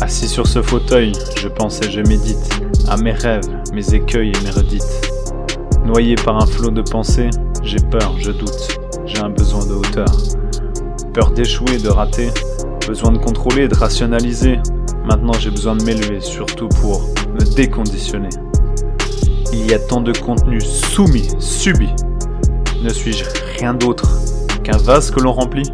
Assis sur ce fauteuil, je pense et je médite à mes rêves, mes écueils et mes redites. Noyé par un flot de pensées, j'ai peur, je doute, j'ai un besoin de hauteur. Peur d'échouer, de rater, besoin de contrôler, de rationaliser. Maintenant j'ai besoin de m'élever, surtout pour me déconditionner. Il y a tant de contenu soumis, subi. Ne suis-je rien d'autre qu'un vase que l'on remplit?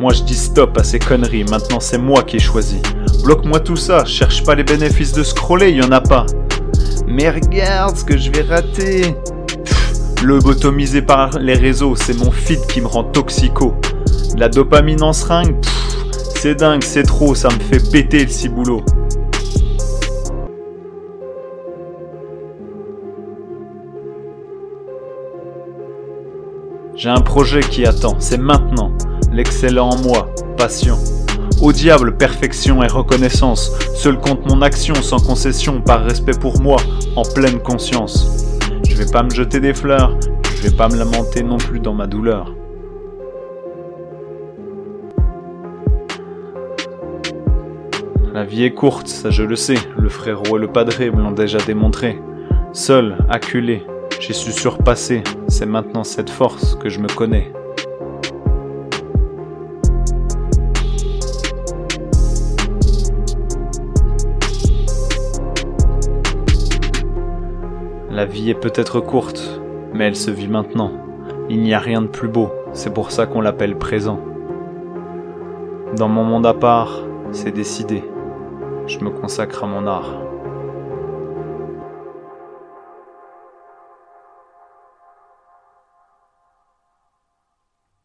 Moi je dis stop à ces conneries, maintenant c'est moi qui ai choisi. Bloque-moi tout ça, cherche pas les bénéfices de scroller, y en a pas. Mais regarde ce que je vais rater. Le botomisé par les réseaux, c'est mon feed qui me rend toxico. La dopamine en seringue, c'est dingue, c'est trop, ça me fait péter le ciboulot. J'ai un projet qui attend, c'est maintenant. L'excellent en moi, passion. Au diable, perfection et reconnaissance. Seul compte mon action sans concession, par respect pour moi, en pleine conscience. Je vais pas me jeter des fleurs, je vais pas me lamenter non plus dans ma douleur. La vie est courte, ça je le sais, le frérot et le padré me l'ont déjà démontré. Seul, acculé, j'ai su surpasser, c'est maintenant cette force que je me connais. La vie est peut-être courte, mais elle se vit maintenant. Il n'y a rien de plus beau, c'est pour ça qu'on l'appelle présent. Dans mon monde à part, c'est décidé. Je me consacre à mon art.